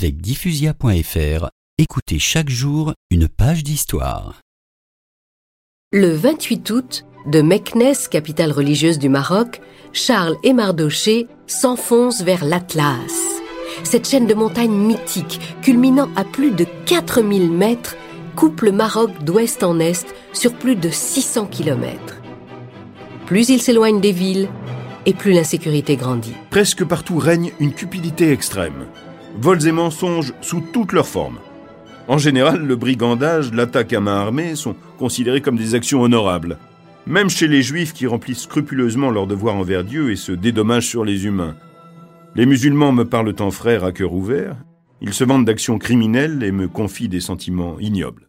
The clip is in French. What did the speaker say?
Avec diffusia.fr, écoutez chaque jour une page d'histoire. Le 28 août, de Meknes, capitale religieuse du Maroc, Charles et Mardoché s'enfoncent vers l'Atlas. Cette chaîne de montagnes mythiques, culminant à plus de 4000 mètres, coupe le Maroc d'ouest en est sur plus de 600 kilomètres. Plus il s'éloigne des villes, et plus l'insécurité grandit. Presque partout règne une cupidité extrême. Vols et mensonges sous toutes leurs formes. En général, le brigandage, l'attaque à main armée sont considérés comme des actions honorables. Même chez les juifs qui remplissent scrupuleusement leur devoir envers Dieu et se dédommagent sur les humains. Les musulmans me parlent en frères à cœur ouvert, ils se vantent d'actions criminelles et me confient des sentiments ignobles.